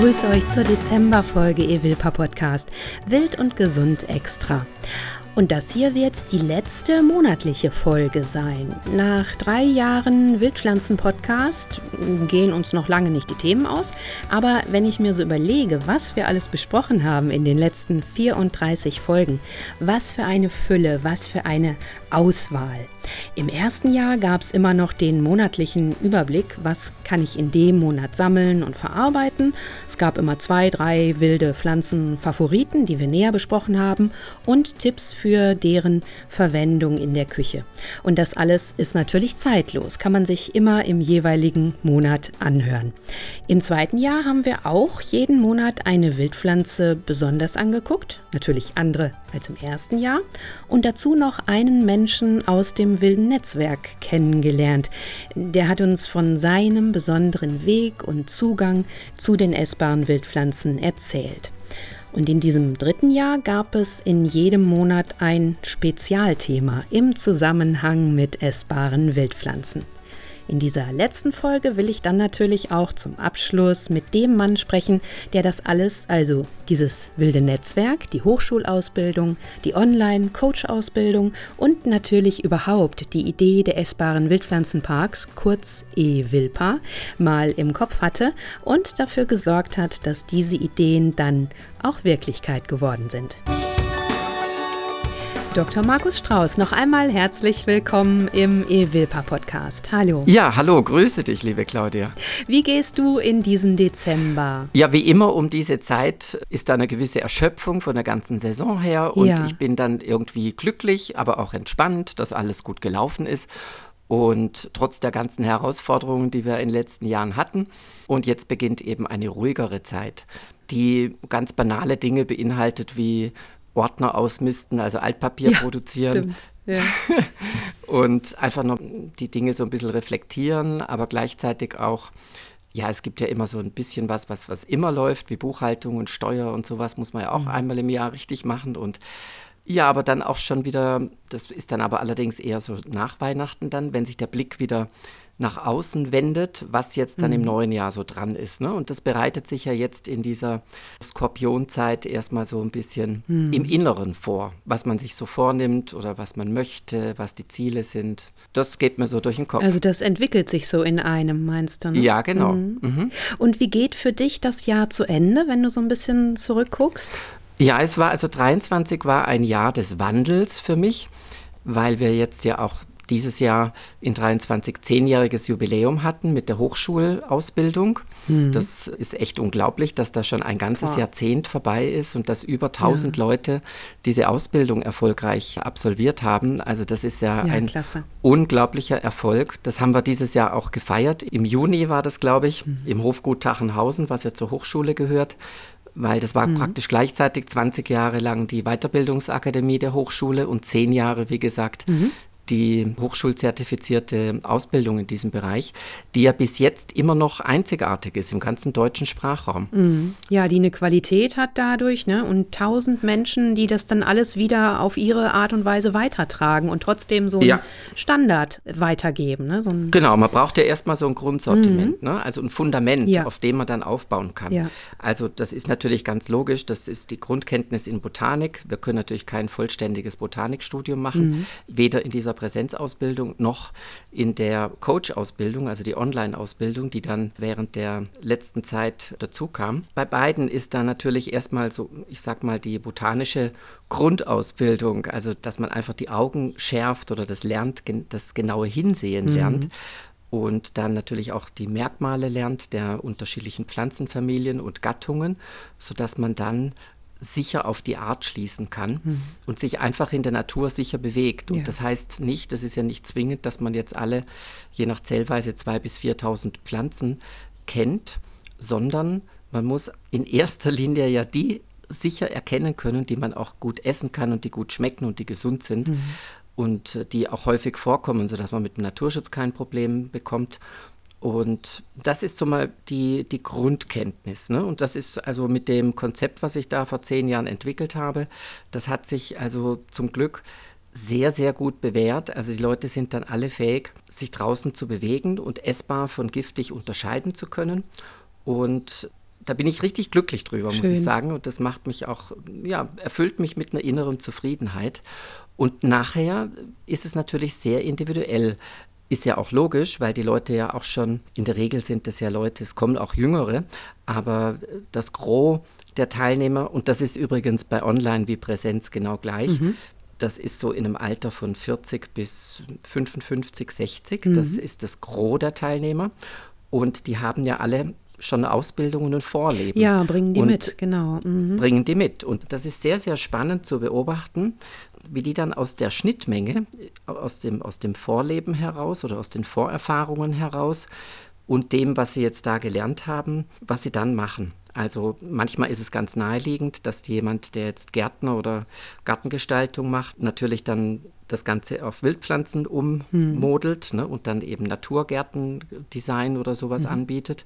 begrüße euch zur Dezemberfolge Evilpa Podcast Wild und Gesund Extra. Und das hier wird die letzte monatliche Folge sein. Nach drei Jahren Wildpflanzen-Podcast gehen uns noch lange nicht die Themen aus. Aber wenn ich mir so überlege, was wir alles besprochen haben in den letzten 34 Folgen, was für eine Fülle, was für eine Auswahl. Im ersten Jahr gab es immer noch den monatlichen Überblick, was kann ich in dem Monat sammeln und verarbeiten. Es gab immer zwei, drei wilde Pflanzen-Favoriten, die wir näher besprochen haben und Tipps für deren Verwendung in der Küche. Und das alles ist natürlich zeitlos, kann man sich immer im jeweiligen Monat anhören. Im zweiten Jahr haben wir auch jeden Monat eine Wildpflanze besonders angeguckt, natürlich andere als im ersten Jahr, und dazu noch einen Menschen aus dem wilden Netzwerk kennengelernt. Der hat uns von seinem besonderen Weg und Zugang zu den essbaren Wildpflanzen erzählt. Und in diesem dritten Jahr gab es in jedem Monat ein Spezialthema im Zusammenhang mit essbaren Wildpflanzen. In dieser letzten Folge will ich dann natürlich auch zum Abschluss mit dem Mann sprechen, der das alles, also dieses wilde Netzwerk, die Hochschulausbildung, die Online-Coach-Ausbildung und natürlich überhaupt die Idee der essbaren Wildpflanzenparks, kurz E-Wilpa, mal im Kopf hatte und dafür gesorgt hat, dass diese Ideen dann auch Wirklichkeit geworden sind. Dr. Markus Strauß, noch einmal herzlich willkommen im E-Wilpa Podcast. Hallo. Ja, hallo, grüße dich, liebe Claudia. Wie gehst du in diesen Dezember? Ja, wie immer um diese Zeit ist da eine gewisse Erschöpfung von der ganzen Saison her und ja. ich bin dann irgendwie glücklich, aber auch entspannt, dass alles gut gelaufen ist. Und trotz der ganzen Herausforderungen, die wir in den letzten Jahren hatten. Und jetzt beginnt eben eine ruhigere Zeit, die ganz banale Dinge beinhaltet wie Ordner ausmisten, also Altpapier ja, produzieren. Ja. und einfach noch die Dinge so ein bisschen reflektieren, aber gleichzeitig auch, ja, es gibt ja immer so ein bisschen was, was, was immer läuft, wie Buchhaltung und Steuer und sowas muss man ja auch mhm. einmal im Jahr richtig machen und ja, aber dann auch schon wieder, das ist dann aber allerdings eher so nach Weihnachten dann, wenn sich der Blick wieder nach außen wendet, was jetzt dann mhm. im neuen Jahr so dran ist. Ne? Und das bereitet sich ja jetzt in dieser Skorpionzeit erstmal so ein bisschen mhm. im Inneren vor, was man sich so vornimmt oder was man möchte, was die Ziele sind. Das geht mir so durch den Kopf. Also das entwickelt sich so in einem, meinst du? Ne? Ja, genau. Mhm. mhm. Und wie geht für dich das Jahr zu Ende, wenn du so ein bisschen zurückguckst? Ja, es war also 23 war ein Jahr des Wandels für mich, weil wir jetzt ja auch dieses Jahr in 23 zehnjähriges Jubiläum hatten mit der Hochschulausbildung. Mhm. Das ist echt unglaublich, dass da schon ein ganzes ja. Jahrzehnt vorbei ist und dass über 1000 ja. Leute diese Ausbildung erfolgreich absolviert haben. Also das ist ja, ja ein klasse. unglaublicher Erfolg. Das haben wir dieses Jahr auch gefeiert. Im Juni war das, glaube ich, mhm. im Hofgut Tachenhausen, was ja zur Hochschule gehört weil das war mhm. praktisch gleichzeitig 20 Jahre lang die Weiterbildungsakademie der Hochschule und zehn Jahre, wie gesagt, mhm die hochschulzertifizierte Ausbildung in diesem Bereich, die ja bis jetzt immer noch einzigartig ist im ganzen deutschen Sprachraum. Mhm. Ja, die eine Qualität hat dadurch ne? und tausend Menschen, die das dann alles wieder auf ihre Art und Weise weitertragen und trotzdem so einen ja. Standard weitergeben. Ne? So genau, man braucht ja erstmal so ein Grundsortiment, mhm. ne? also ein Fundament, ja. auf dem man dann aufbauen kann. Ja. Also das ist natürlich ganz logisch, das ist die Grundkenntnis in Botanik. Wir können natürlich kein vollständiges Botanikstudium machen, mhm. weder in dieser Präsenzausbildung noch in der Coach-Ausbildung, also die Online-Ausbildung, die dann während der letzten Zeit dazu kam. Bei beiden ist da natürlich erstmal so, ich sag mal, die botanische Grundausbildung, also dass man einfach die Augen schärft oder das lernt, das genaue Hinsehen mhm. lernt und dann natürlich auch die Merkmale lernt der unterschiedlichen Pflanzenfamilien und Gattungen, sodass man dann sicher auf die Art schließen kann mhm. und sich einfach in der Natur sicher bewegt. Und ja. das heißt nicht, das ist ja nicht zwingend, dass man jetzt alle, je nach Zellweise, 2.000 bis 4.000 Pflanzen kennt, sondern man muss in erster Linie ja die sicher erkennen können, die man auch gut essen kann und die gut schmecken und die gesund sind. Mhm. Und äh, die auch häufig vorkommen, sodass man mit dem Naturschutz kein Problem bekommt. Und das ist so mal die, die Grundkenntnis. Ne? Und das ist also mit dem Konzept, was ich da vor zehn Jahren entwickelt habe, das hat sich also zum Glück sehr, sehr gut bewährt. Also die Leute sind dann alle fähig, sich draußen zu bewegen und essbar von giftig unterscheiden zu können. Und da bin ich richtig glücklich drüber, Schön. muss ich sagen. Und das macht mich auch, ja, erfüllt mich mit einer inneren Zufriedenheit. Und nachher ist es natürlich sehr individuell. Ist ja auch logisch, weil die Leute ja auch schon, in der Regel sind das ja Leute, es kommen auch Jüngere, aber das Gros der Teilnehmer, und das ist übrigens bei Online wie Präsenz genau gleich, mhm. das ist so in einem Alter von 40 bis 55, 60, mhm. das ist das Gros der Teilnehmer. Und die haben ja alle schon Ausbildungen und Vorleben. Ja, bringen die mit, genau. Mhm. Bringen die mit. Und das ist sehr, sehr spannend zu beobachten, wie die dann aus der Schnittmenge, aus dem, aus dem Vorleben heraus oder aus den Vorerfahrungen heraus und dem, was sie jetzt da gelernt haben, was sie dann machen. Also manchmal ist es ganz naheliegend, dass jemand, der jetzt Gärtner oder Gartengestaltung macht, natürlich dann das Ganze auf Wildpflanzen ummodelt hm. ne, und dann eben Naturgärtendesign oder sowas mhm. anbietet.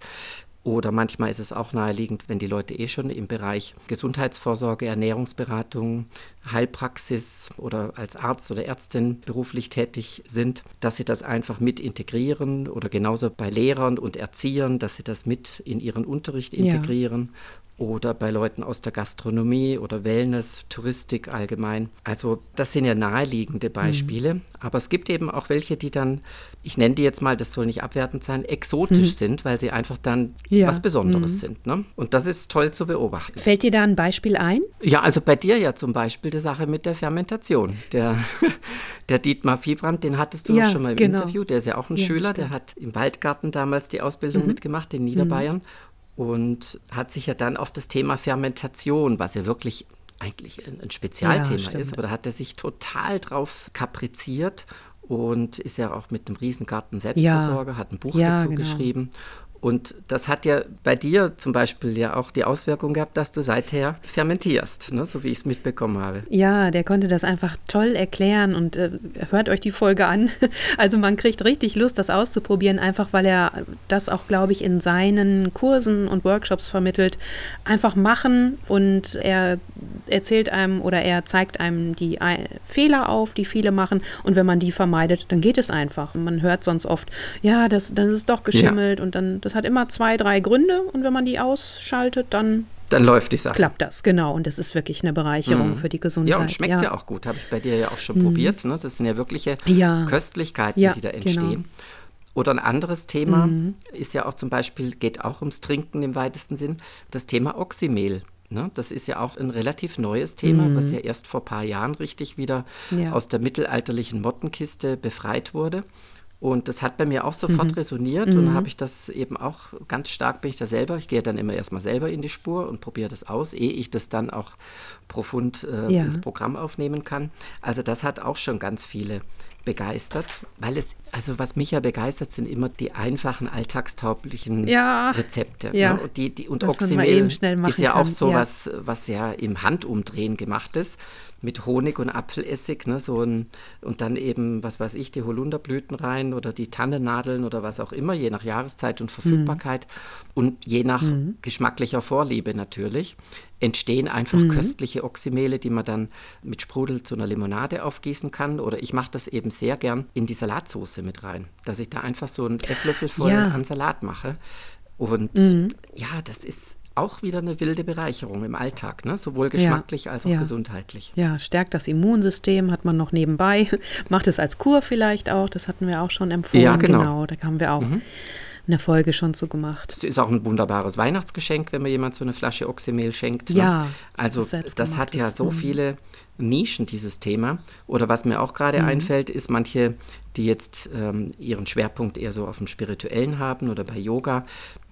Oder manchmal ist es auch naheliegend, wenn die Leute eh schon im Bereich Gesundheitsvorsorge, Ernährungsberatung, Heilpraxis oder als Arzt oder Ärztin beruflich tätig sind, dass sie das einfach mit integrieren. Oder genauso bei Lehrern und Erziehern, dass sie das mit in ihren Unterricht integrieren. ja oder bei Leuten aus der Gastronomie oder Wellness, Touristik allgemein. Also das sind ja naheliegende Beispiele, mhm. aber es gibt eben auch welche, die dann, ich nenne die jetzt mal, das soll nicht abwertend sein, exotisch mhm. sind, weil sie einfach dann ja. was Besonderes mhm. sind. Ne? Und das ist toll zu beobachten. Fällt dir da ein Beispiel ein? Ja, also bei dir ja zum Beispiel die Sache mit der Fermentation. Der, der Dietmar Fiebrand, den hattest du ja, schon mal im genau. Interview, der ist ja auch ein ja, Schüler, stimmt. der hat im Waldgarten damals die Ausbildung mhm. mitgemacht in Niederbayern. Und hat sich ja dann auf das Thema Fermentation, was ja wirklich eigentlich ein, Spezialthema ja, ist, aber da hat er sich total drauf kapriziert und ist ja auch mit einem Riesengarten Selbstversorger, ja. hat ein Buch ja, dazu genau. geschrieben und das hat ja bei dir zum Beispiel ja auch die Auswirkung gehabt, dass du seither fermentierst, ne? so wie ich es mitbekommen habe. Ja, der konnte das einfach toll erklären und äh, hört euch die Folge an. Also man kriegt richtig Lust, das auszuprobieren, einfach weil er das auch, glaube ich, in seinen Kursen und Workshops vermittelt. Einfach machen und er erzählt einem oder er zeigt einem die Fehler auf, die viele machen und wenn man die vermeidet, dann geht es einfach. Man hört sonst oft, ja, das, das ist doch geschimmelt ja. und dann das hat immer zwei, drei Gründe und wenn man die ausschaltet, dann dann läuft die Sache. Klappt das, genau. Und das ist wirklich eine Bereicherung mm. für die Gesundheit. Ja, und schmeckt ja, ja auch gut. Habe ich bei dir ja auch schon mm. probiert. Ne? Das sind ja wirkliche ja. Köstlichkeiten, ja, die da entstehen. Genau. Oder ein anderes Thema mm. ist ja auch zum Beispiel, geht auch ums Trinken im weitesten Sinn, das Thema Oxymehl. Ne? Das ist ja auch ein relativ neues Thema, mhm. was ja erst vor ein paar Jahren richtig wieder aus der mittelalterlichen Mottenkiste befreit wurde. Und das hat bei mir auch sofort mhm. resoniert mhm. und habe ich das eben auch ganz stark bin ich da selber. Ich gehe dann immer erstmal selber in die Spur und probiere das aus, ehe ich das dann auch profund äh, ja. ins Programm aufnehmen kann. Also das hat auch schon ganz viele begeistert, weil es, also was mich ja begeistert, sind immer die einfachen, alltagstauglichen ja, Rezepte. Ja, ne? und die, die, und Oxymel ist ja kann. auch so ja. Was, was ja im Handumdrehen gemacht ist mit Honig und Apfelessig, ne, so ein, und dann eben, was weiß ich, die Holunderblüten rein oder die Tannennadeln oder was auch immer, je nach Jahreszeit und Verfügbarkeit mhm. und je nach mhm. geschmacklicher Vorliebe natürlich, entstehen einfach mhm. köstliche Oxymele, die man dann mit Sprudel zu einer Limonade aufgießen kann. Oder ich mache das eben sehr gern in die Salatsauce mit rein, dass ich da einfach so einen Esslöffel voll ja. an Salat mache. Und mhm. ja, das ist auch wieder eine wilde Bereicherung im Alltag, ne? sowohl geschmacklich ja, als auch ja. gesundheitlich. Ja, stärkt das Immunsystem, hat man noch nebenbei, macht es als Kur vielleicht auch, das hatten wir auch schon empfohlen. Ja, genau. genau da haben wir auch mhm. eine Folge schon zu gemacht. Es ist auch ein wunderbares Weihnachtsgeschenk, wenn man jemand so eine Flasche Oxymehl schenkt. Ne? Ja. Also das hat ja so mhm. viele Nischen, dieses Thema. Oder was mir auch gerade mhm. einfällt, ist manche, die jetzt ähm, ihren Schwerpunkt eher so auf dem Spirituellen haben oder bei Yoga,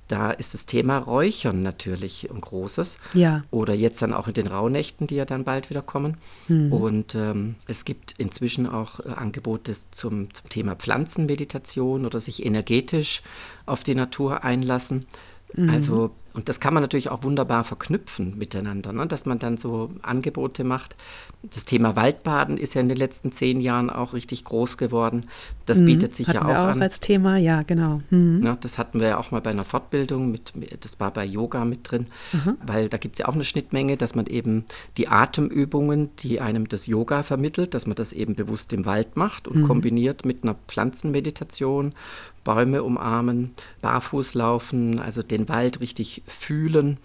da ist das Thema Räuchern natürlich ein großes. Ja. Oder jetzt dann auch in den Rauhnächten, die ja dann bald wieder kommen. Hm. Und ähm, es gibt inzwischen auch äh, Angebote zum, zum Thema Pflanzenmeditation oder sich energetisch auf die Natur einlassen. Mhm. Also und das kann man natürlich auch wunderbar verknüpfen miteinander, ne? dass man dann so Angebote macht. Das Thema Waldbaden ist ja in den letzten zehn Jahren auch richtig groß geworden. Das mhm. bietet sich hatten ja auch, wir auch an. als Thema, ja, genau. Mhm. Ne? Das hatten wir ja auch mal bei einer Fortbildung, mit, das war bei Yoga mit drin, mhm. weil da gibt es ja auch eine Schnittmenge, dass man eben die Atemübungen, die einem das Yoga vermittelt, dass man das eben bewusst im Wald macht und mhm. kombiniert mit einer Pflanzenmeditation Bäume umarmen, barfuß laufen, also den Wald richtig fühlen,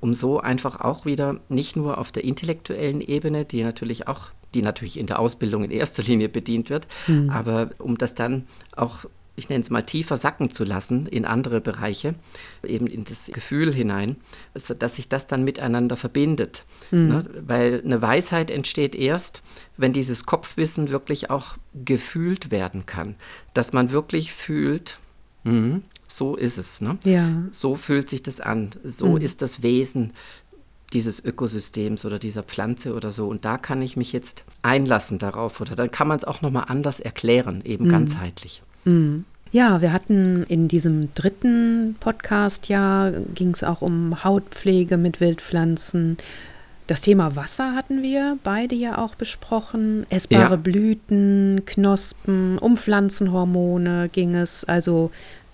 um so einfach auch wieder nicht nur auf der intellektuellen Ebene, die natürlich auch die natürlich in der Ausbildung in erster Linie bedient wird, mhm. aber um das dann auch ich nenne es mal tiefer sacken zu lassen in andere Bereiche, eben in das Gefühl hinein, also dass sich das dann miteinander verbindet. Mhm. Ne? Weil eine Weisheit entsteht erst, wenn dieses Kopfwissen wirklich auch gefühlt werden kann. Dass man wirklich fühlt, mh, so ist es. Ne? Ja. So fühlt sich das an. So mhm. ist das Wesen dieses Ökosystems oder dieser Pflanze oder so. Und da kann ich mich jetzt einlassen darauf. Oder dann kann man es auch nochmal anders erklären, eben mhm. ganzheitlich. Mhm. Ja, wir hatten in diesem dritten Podcast ja, ging es auch um Hautpflege mit Wildpflanzen. Das Thema Wasser hatten wir beide ja auch besprochen. Essbare ja. Blüten, Knospen, um Pflanzenhormone ging es. Also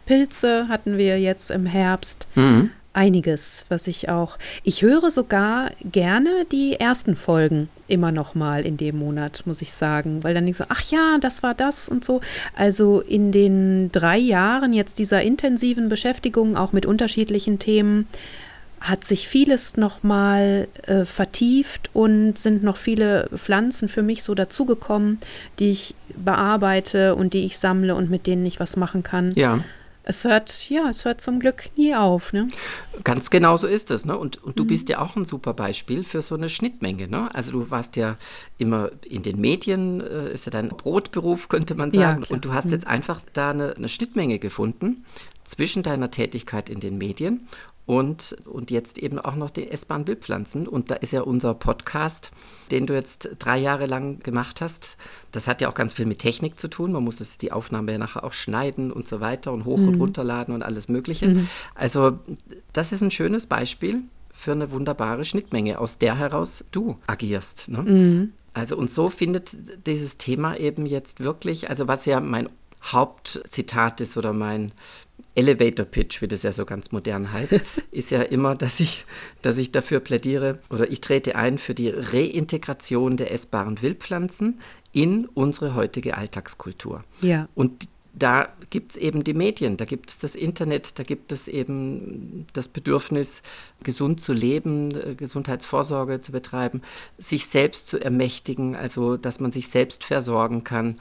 Pilze hatten wir jetzt im Herbst. Mhm einiges, was ich auch. Ich höre sogar gerne die ersten Folgen immer noch mal in dem Monat, muss ich sagen, weil dann denke ich so, ach ja, das war das und so. Also in den drei Jahren jetzt dieser intensiven Beschäftigung auch mit unterschiedlichen Themen hat sich vieles noch mal äh, vertieft und sind noch viele Pflanzen für mich so dazugekommen, die ich bearbeite und die ich sammle und mit denen ich was machen kann. Ja es hört, ja, es hört zum Glück nie auf. Ne? Ganz genau so ist es. Ne? Und, und du mhm. bist ja auch ein super Beispiel für so eine Schnittmenge. Ne? Also du warst ja immer in den Medien, äh, ist ja dein Brotberuf, könnte man sagen. Ja, und du hast mhm. jetzt einfach da eine, eine Schnittmenge gefunden zwischen deiner Tätigkeit in den Medien und, und jetzt eben auch noch die S-Bahn Wildpflanzen. Und da ist ja unser Podcast, den du jetzt drei Jahre lang gemacht hast. Das hat ja auch ganz viel mit Technik zu tun. Man muss es, die Aufnahme ja nachher auch schneiden und so weiter und hoch mhm. und runterladen und alles Mögliche. Mhm. Also, das ist ein schönes Beispiel für eine wunderbare Schnittmenge, aus der heraus du agierst. Ne? Mhm. Also, und so findet dieses Thema eben jetzt wirklich, also was ja mein Hauptzitat ist oder mein Elevator Pitch, wie das ja so ganz modern heißt, ist ja immer, dass ich, dass ich dafür plädiere oder ich trete ein für die Reintegration der essbaren Wildpflanzen in unsere heutige Alltagskultur. Ja. Und da gibt es eben die Medien, da gibt es das Internet, da gibt es eben das Bedürfnis, gesund zu leben, äh, Gesundheitsvorsorge zu betreiben, sich selbst zu ermächtigen, also dass man sich selbst versorgen kann,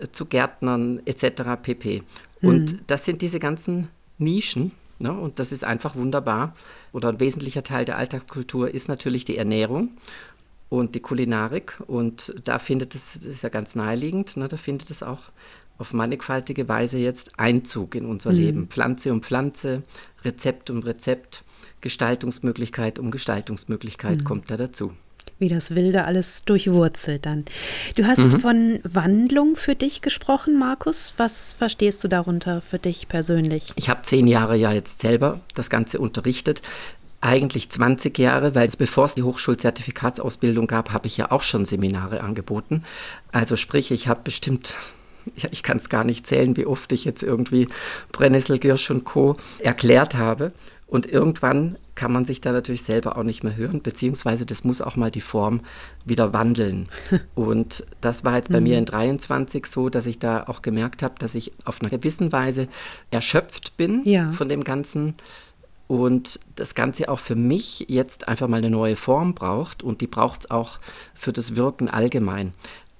äh, zu Gärtnern etc. pp. Und mhm. das sind diese ganzen Nischen. Ne? Und das ist einfach wunderbar. Oder ein wesentlicher Teil der Alltagskultur ist natürlich die Ernährung und die Kulinarik. Und da findet es, das ist ja ganz naheliegend, ne? da findet es auch auf mannigfaltige Weise jetzt Einzug in unser mhm. Leben. Pflanze um Pflanze, Rezept um Rezept, Gestaltungsmöglichkeit um Gestaltungsmöglichkeit mhm. kommt da dazu wie das Wilde alles durchwurzelt dann. Du hast mhm. von Wandlung für dich gesprochen, Markus. Was verstehst du darunter für dich persönlich? Ich habe zehn Jahre ja jetzt selber das Ganze unterrichtet. Eigentlich 20 Jahre, weil es bevor es die Hochschulzertifikatsausbildung gab, habe ich ja auch schon Seminare angeboten. Also sprich, ich habe bestimmt ja, ich kann es gar nicht zählen, wie oft ich jetzt irgendwie Brennnessel, Girsch und Co. erklärt habe. Und irgendwann kann man sich da natürlich selber auch nicht mehr hören, beziehungsweise das muss auch mal die Form wieder wandeln. Und das war jetzt bei mhm. mir in 23 so, dass ich da auch gemerkt habe, dass ich auf eine gewisse Weise erschöpft bin ja. von dem Ganzen und das Ganze auch für mich jetzt einfach mal eine neue Form braucht und die braucht es auch für das Wirken allgemein.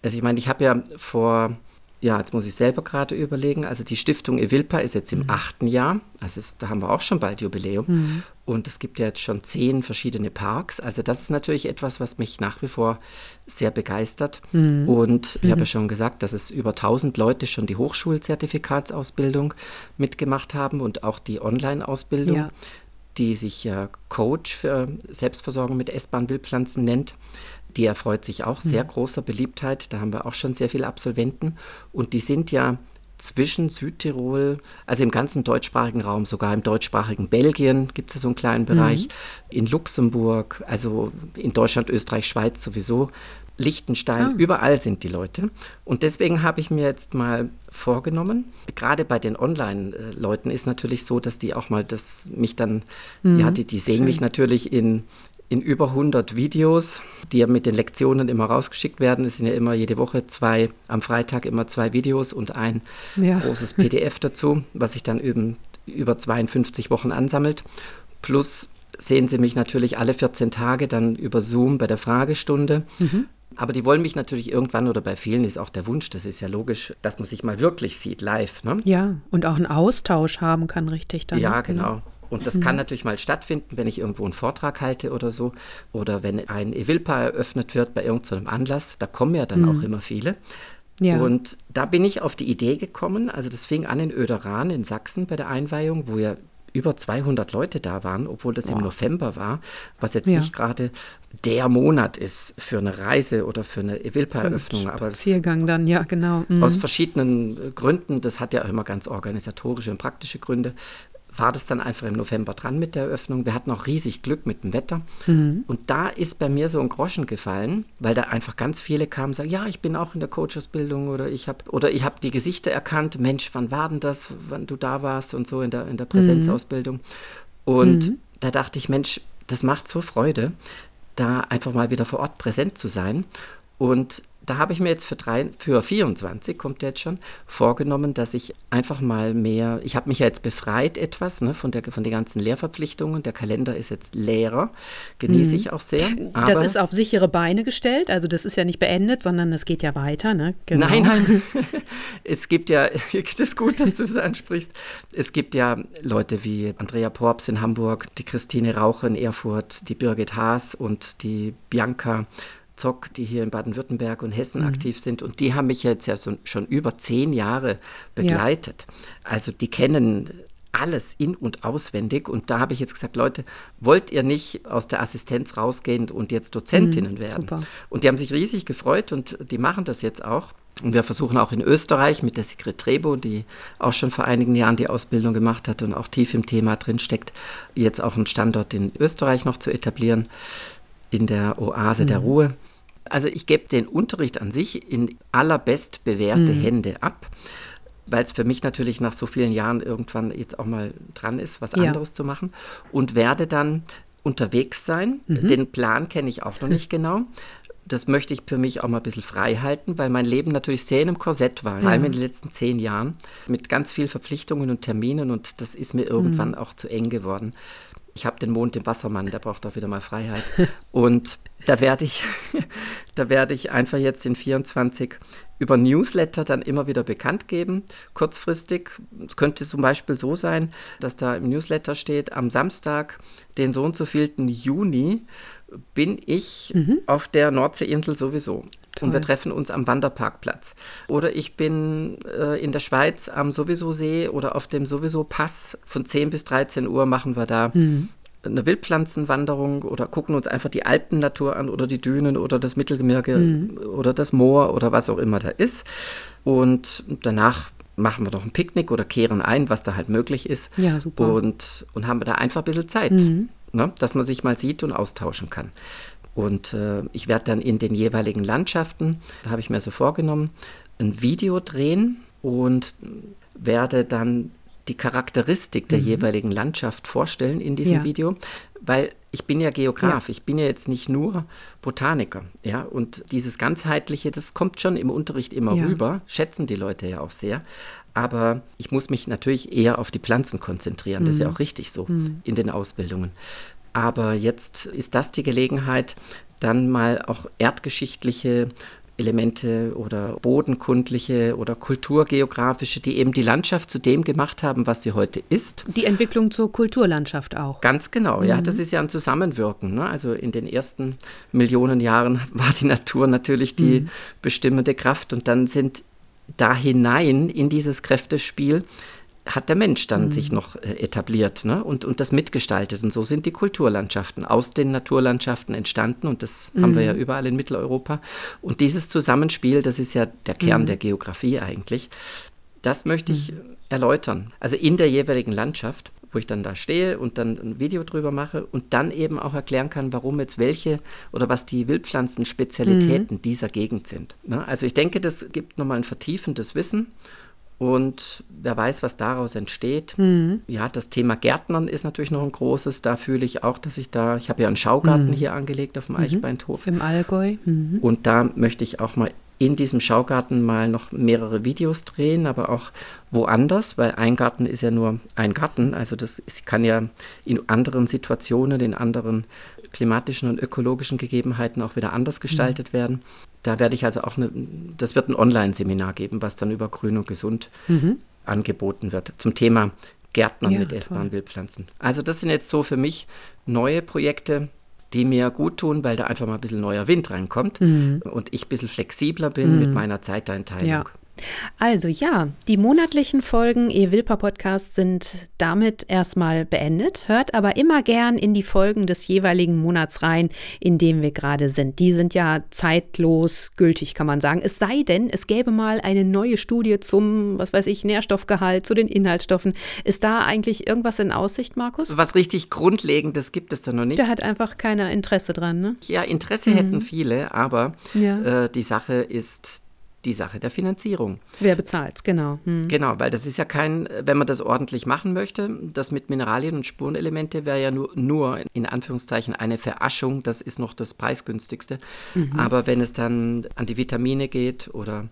Also ich meine, ich habe ja vor ja, jetzt muss ich selber gerade überlegen. Also die Stiftung Evilpa ist jetzt im mhm. achten Jahr. Also ist, da haben wir auch schon bald Jubiläum. Mhm. Und es gibt ja jetzt schon zehn verschiedene Parks. Also das ist natürlich etwas, was mich nach wie vor sehr begeistert. Mhm. Und ich habe ja mhm. schon gesagt, dass es über 1000 Leute schon die Hochschulzertifikatsausbildung mitgemacht haben und auch die Online-Ausbildung. Ja die sich ja Coach für Selbstversorgung mit essbaren Wildpflanzen nennt. Die erfreut sich auch sehr mhm. großer Beliebtheit. Da haben wir auch schon sehr viele Absolventen. Und die sind ja zwischen Südtirol, also im ganzen deutschsprachigen Raum, sogar im deutschsprachigen Belgien gibt es ja so einen kleinen Bereich, mhm. in Luxemburg, also in Deutschland, Österreich, Schweiz sowieso, Liechtenstein, ah. überall sind die Leute. Und deswegen habe ich mir jetzt mal vorgenommen, gerade bei den Online-Leuten ist natürlich so, dass die auch mal das mich dann, mhm. ja, die, die sehen Schön. mich natürlich in in über 100 Videos, die ja mit den Lektionen immer rausgeschickt werden. Es sind ja immer jede Woche zwei, am Freitag immer zwei Videos und ein ja. großes PDF dazu, was sich dann eben über 52 Wochen ansammelt. Plus sehen Sie mich natürlich alle 14 Tage dann über Zoom bei der Fragestunde. Mhm. Aber die wollen mich natürlich irgendwann oder bei vielen ist auch der Wunsch, das ist ja logisch, dass man sich mal wirklich sieht, live. Ne? Ja, und auch einen Austausch haben kann, richtig dann. Ja, ne? genau. Und das mhm. kann natürlich mal stattfinden, wenn ich irgendwo einen Vortrag halte oder so. Oder wenn ein Evilpa eröffnet wird bei irgendeinem Anlass. Da kommen ja dann mhm. auch immer viele. Ja. Und da bin ich auf die Idee gekommen, also das fing an in Öderan in Sachsen bei der Einweihung, wo ja über 200 Leute da waren, obwohl das Boah. im November war, was jetzt ja. nicht gerade der Monat ist für eine Reise oder für eine Evilpa-Eröffnung. Aber Spaziergang dann, ja, genau. Mhm. Aus verschiedenen Gründen, das hat ja auch immer ganz organisatorische und praktische Gründe, war das dann einfach im November dran mit der Eröffnung. Wir hatten auch riesig Glück mit dem Wetter. Mhm. Und da ist bei mir so ein Groschen gefallen, weil da einfach ganz viele kamen und sagen, ja, ich bin auch in der Coachausbildung oder ich habe oder ich habe die Gesichter erkannt, Mensch, wann war denn das, wann du da warst und so in der, in der Präsenzausbildung. Und mhm. da dachte ich, Mensch, das macht so Freude, da einfach mal wieder vor Ort präsent zu sein. Und da habe ich mir jetzt für, drei, für 24, kommt jetzt schon, vorgenommen, dass ich einfach mal mehr, ich habe mich ja jetzt befreit etwas ne, von, der, von den ganzen Lehrverpflichtungen. Der Kalender ist jetzt leerer, genieße mhm. ich auch sehr. das ist auf sichere Beine gestellt, also das ist ja nicht beendet, sondern es geht ja weiter. Ne? Genau. Nein, nein. es gibt ja, das ist gut, dass du das ansprichst, es gibt ja Leute wie Andrea Porps in Hamburg, die Christine Rauch in Erfurt, die Birgit Haas und die Bianca Zock, die hier in Baden-Württemberg und Hessen mhm. aktiv sind. Und die haben mich jetzt ja so, schon über zehn Jahre begleitet. Ja. Also die kennen alles in und auswendig. Und da habe ich jetzt gesagt, Leute, wollt ihr nicht aus der Assistenz rausgehen und jetzt Dozentinnen mhm, werden? Super. Und die haben sich riesig gefreut und die machen das jetzt auch. Und wir versuchen auch in Österreich mit der Sigrid Trebo, die auch schon vor einigen Jahren die Ausbildung gemacht hat und auch tief im Thema drinsteckt, jetzt auch einen Standort in Österreich noch zu etablieren, in der Oase mhm. der Ruhe. Also ich gebe den Unterricht an sich in allerbest bewährte mhm. Hände ab, weil es für mich natürlich nach so vielen Jahren irgendwann jetzt auch mal dran ist, was ja. anderes zu machen und werde dann unterwegs sein. Mhm. Den Plan kenne ich auch noch nicht genau. Das möchte ich für mich auch mal ein bisschen frei halten, weil mein Leben natürlich sehr in einem Korsett war, vor allem in den letzten zehn Jahren, mit ganz vielen Verpflichtungen und Terminen und das ist mir irgendwann mhm. auch zu eng geworden. Ich habe den Mond im Wassermann, der braucht auch wieder mal Freiheit. Und da werde ich, da werde ich einfach jetzt in 24 über Newsletter dann immer wieder bekannt geben, kurzfristig. Es könnte zum Beispiel so sein, dass da im Newsletter steht, am Samstag, den so und so vielten Juni, bin ich mhm. auf der Nordseeinsel sowieso. Toll. Und wir treffen uns am Wanderparkplatz. Oder ich bin äh, in der Schweiz am Sowieso See oder auf dem Sowieso Pass. Von 10 bis 13 Uhr machen wir da mhm. eine Wildpflanzenwanderung oder gucken uns einfach die Alpennatur an oder die Dünen oder das Mittelgebirge mhm. oder das Moor oder was auch immer da ist. Und danach machen wir noch ein Picknick oder kehren ein, was da halt möglich ist. Ja, super. Und, und haben wir da einfach ein bisschen Zeit, mhm. Ne, dass man sich mal sieht und austauschen kann. Und äh, ich werde dann in den jeweiligen Landschaften, da habe ich mir so vorgenommen, ein Video drehen und werde dann die Charakteristik der mhm. jeweiligen Landschaft vorstellen in diesem ja. Video, weil ich bin ja Geograf, ja. ich bin ja jetzt nicht nur Botaniker, ja, und dieses ganzheitliche, das kommt schon im Unterricht immer ja. rüber, schätzen die Leute ja auch sehr, aber ich muss mich natürlich eher auf die Pflanzen konzentrieren, mhm. das ist ja mhm. auch richtig so mhm. in den Ausbildungen. Aber jetzt ist das die Gelegenheit, dann mal auch erdgeschichtliche Elemente oder bodenkundliche oder kulturgeografische, die eben die Landschaft zu dem gemacht haben, was sie heute ist. Die Entwicklung zur Kulturlandschaft auch. Ganz genau, mhm. ja. Das ist ja ein Zusammenwirken. Ne? Also in den ersten Millionen Jahren war die Natur natürlich die mhm. bestimmende Kraft und dann sind da hinein in dieses Kräftespiel hat der Mensch dann mhm. sich noch äh, etabliert ne? und, und das mitgestaltet. Und so sind die Kulturlandschaften aus den Naturlandschaften entstanden und das mhm. haben wir ja mhm. überall in Mitteleuropa. Und dieses Zusammenspiel, das ist ja der Kern mhm. der Geografie eigentlich, das möchte ich mhm. erläutern. Also in der jeweiligen Landschaft, wo ich dann da stehe und dann ein Video drüber mache und dann eben auch erklären kann, warum jetzt welche oder was die Wildpflanzen-Spezialitäten mhm. dieser Gegend sind. Ne? Also ich denke, das gibt nochmal ein vertiefendes Wissen und wer weiß, was daraus entsteht. Mhm. Ja, das Thema Gärtnern ist natürlich noch ein großes. Da fühle ich auch, dass ich da, ich habe ja einen Schaugarten mhm. hier angelegt auf dem mhm. Eichbeinthof. Im Allgäu. Mhm. Und da möchte ich auch mal in diesem Schaugarten mal noch mehrere Videos drehen, aber auch woanders, weil ein Garten ist ja nur ein Garten. Also das ist, kann ja in anderen Situationen, in anderen klimatischen und ökologischen Gegebenheiten auch wieder anders gestaltet mhm. werden. Da werde ich also auch, eine, das wird ein Online-Seminar geben, was dann über Grün und Gesund mhm. angeboten wird, zum Thema Gärtnern ja, mit essbaren Wildpflanzen. Also das sind jetzt so für mich neue Projekte, die mir gut tun, weil da einfach mal ein bisschen neuer Wind reinkommt mhm. und ich ein bisschen flexibler bin mhm. mit meiner Zeiteinteilung. Ja. Also ja, die monatlichen Folgen E-Wilper Podcast sind damit erstmal beendet. Hört aber immer gern in die Folgen des jeweiligen Monats rein, in dem wir gerade sind. Die sind ja zeitlos gültig, kann man sagen. Es sei denn, es gäbe mal eine neue Studie zum, was weiß ich, Nährstoffgehalt, zu den Inhaltsstoffen. Ist da eigentlich irgendwas in Aussicht, Markus? Was richtig Grundlegendes gibt es da noch nicht. Da hat einfach keiner Interesse dran, ne? Ja, Interesse mhm. hätten viele, aber ja. äh, die Sache ist die Sache der Finanzierung. Wer bezahlt es, genau. Hm. Genau, weil das ist ja kein, wenn man das ordentlich machen möchte, das mit Mineralien und Spurenelemente wäre ja nur, nur in Anführungszeichen eine Veraschung, das ist noch das preisgünstigste. Mhm. Aber wenn es dann an die Vitamine geht oder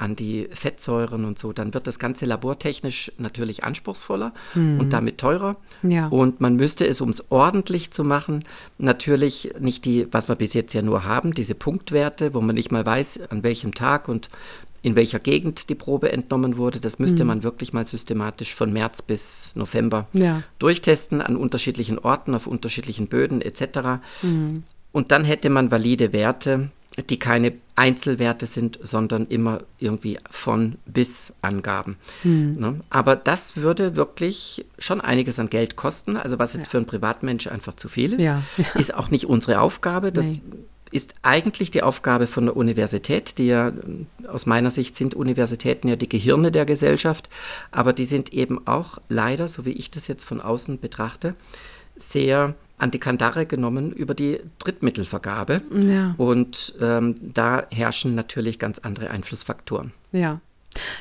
an die Fettsäuren und so, dann wird das Ganze labortechnisch natürlich anspruchsvoller mhm. und damit teurer. Ja. Und man müsste es, um es ordentlich zu machen, natürlich nicht die, was wir bis jetzt ja nur haben, diese Punktwerte, wo man nicht mal weiß, an welchem Tag und in welcher Gegend die Probe entnommen wurde. Das müsste mhm. man wirklich mal systematisch von März bis November ja. durchtesten an unterschiedlichen Orten, auf unterschiedlichen Böden etc. Mhm. Und dann hätte man valide Werte, die keine Einzelwerte sind, sondern immer irgendwie von bis Angaben. Hm. Ne? Aber das würde wirklich schon einiges an Geld kosten. Also was jetzt ja. für einen Privatmensch einfach zu viel ist, ja. ist auch nicht unsere Aufgabe. Das nee. ist eigentlich die Aufgabe von der Universität, die ja aus meiner Sicht sind Universitäten ja die Gehirne der Gesellschaft, aber die sind eben auch leider, so wie ich das jetzt von außen betrachte, sehr an die Kandare genommen über die Drittmittelvergabe. Ja. Und ähm, da herrschen natürlich ganz andere Einflussfaktoren. Ja.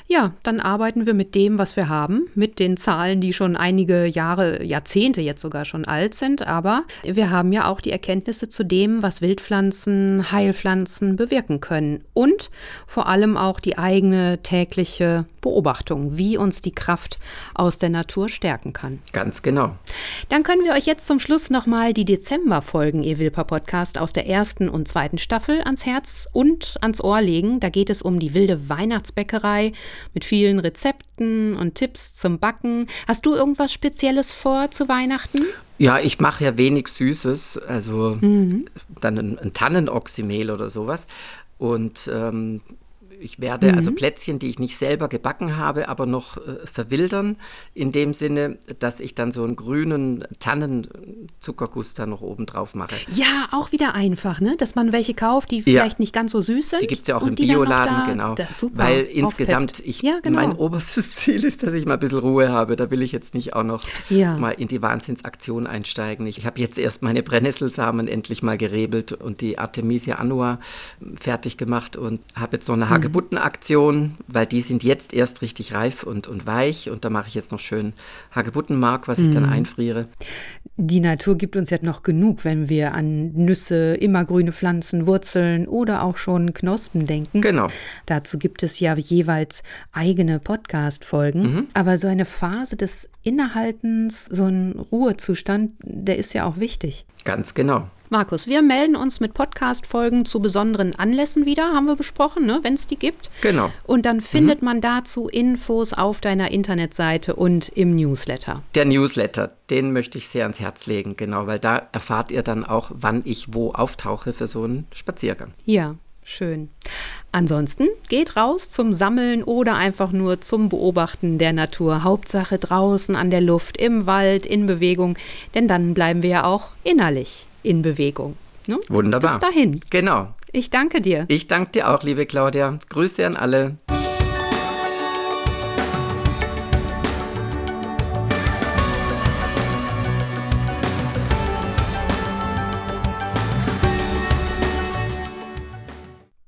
Ja, dann arbeiten wir mit dem, was wir haben, mit den Zahlen, die schon einige Jahre, Jahrzehnte jetzt sogar schon alt sind. Aber wir haben ja auch die Erkenntnisse zu dem, was Wildpflanzen, Heilpflanzen bewirken können. Und vor allem auch die eigene tägliche Beobachtung, wie uns die Kraft aus der Natur stärken kann. Ganz genau. Dann können wir euch jetzt zum Schluss nochmal die Dezemberfolgen Evilpa Podcast aus der ersten und zweiten Staffel ans Herz und ans Ohr legen. Da geht es um die wilde Weihnachtsbäckerei dabei mit vielen Rezepten und Tipps zum Backen. Hast du irgendwas Spezielles vor zu Weihnachten? Ja, ich mache ja wenig Süßes, also mhm. dann ein, ein Tannenoxymehl oder sowas. Und ähm, ich werde also mhm. also Plätzchen, die ich nicht selber gebacken habe, aber noch äh, verwildern, in dem Sinne, dass ich dann so einen grünen Tannenzuckerguss da noch oben drauf mache. Ja, auch wieder einfach, ne? dass man welche kauft, die ja. vielleicht nicht ganz so süß sind. Die gibt es ja auch im Bioladen, genau. Da, super, Weil insgesamt, ich, ja, genau. mein oberstes Ziel ist, dass ich mal ein bisschen Ruhe habe. Da will ich jetzt nicht auch noch ja. mal in die Wahnsinnsaktion einsteigen. Ich habe jetzt erst meine Brennnesselsamen endlich mal gerebelt und die Artemisia annua fertig gemacht und habe jetzt so eine Hacke Hagebuttenaktion, weil die sind jetzt erst richtig reif und, und weich und da mache ich jetzt noch schön Hagebuttenmark, was ich mm. dann mhm. einfriere. Die Natur gibt uns ja noch genug, wenn wir an Nüsse, immergrüne Pflanzen, Wurzeln oder auch schon Knospen denken. Genau. Dazu gibt es ja jeweils eigene Podcast-Folgen. Mhm. Aber so eine Phase des Innehaltens, so ein Ruhezustand, der ist ja auch wichtig. Ganz genau. Markus, wir melden uns mit Podcast-Folgen zu besonderen Anlässen wieder, haben wir besprochen, ne, wenn es die gibt. Genau. Und dann findet mhm. man dazu Infos auf deiner Internetseite und im Newsletter. Der Newsletter, den möchte ich sehr ans Herz legen, genau, weil da erfahrt ihr dann auch, wann ich wo auftauche für so einen Spaziergang. Ja, schön. Ansonsten geht raus zum Sammeln oder einfach nur zum Beobachten der Natur. Hauptsache draußen an der Luft, im Wald, in Bewegung, denn dann bleiben wir ja auch innerlich in Bewegung. Ne? Wunderbar. Bis dahin. Genau. Ich danke dir. Ich danke dir auch, liebe Claudia. Grüße an alle.